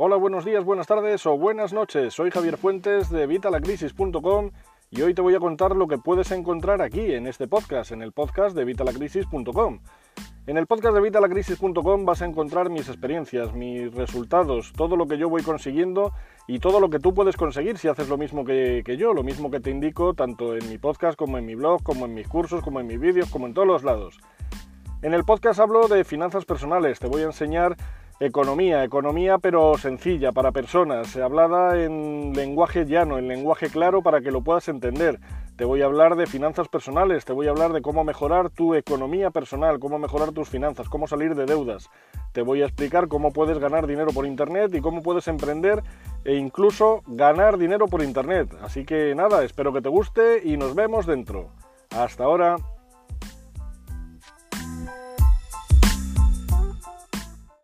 Hola, buenos días, buenas tardes o buenas noches. Soy Javier Fuentes de Vitalacrisis.com y hoy te voy a contar lo que puedes encontrar aquí en este podcast, en el podcast de Vitalacrisis.com. En el podcast de Vitalacrisis.com vas a encontrar mis experiencias, mis resultados, todo lo que yo voy consiguiendo y todo lo que tú puedes conseguir si haces lo mismo que, yo, lo mismo que te indico tanto en mi podcast como en mi blog, como en mis cursos, como en mis vídeos, como en todos los lados. En el podcast hablo de finanzas personales, te voy a enseñar economía, economía pero sencilla para personas, hablada en lenguaje llano, en lenguaje claro para que lo puedas entender te voy a hablar de finanzas personales, te voy a hablar de cómo mejorar tu economía personal, cómo mejorar tus finanzas, cómo salir de deudas. Te voy a explicar cómo puedes ganar dinero por Internet y cómo puedes emprender e incluso ganar dinero por Internet. Así que nada, espero que te guste y nos vemos dentro. Hasta ahora.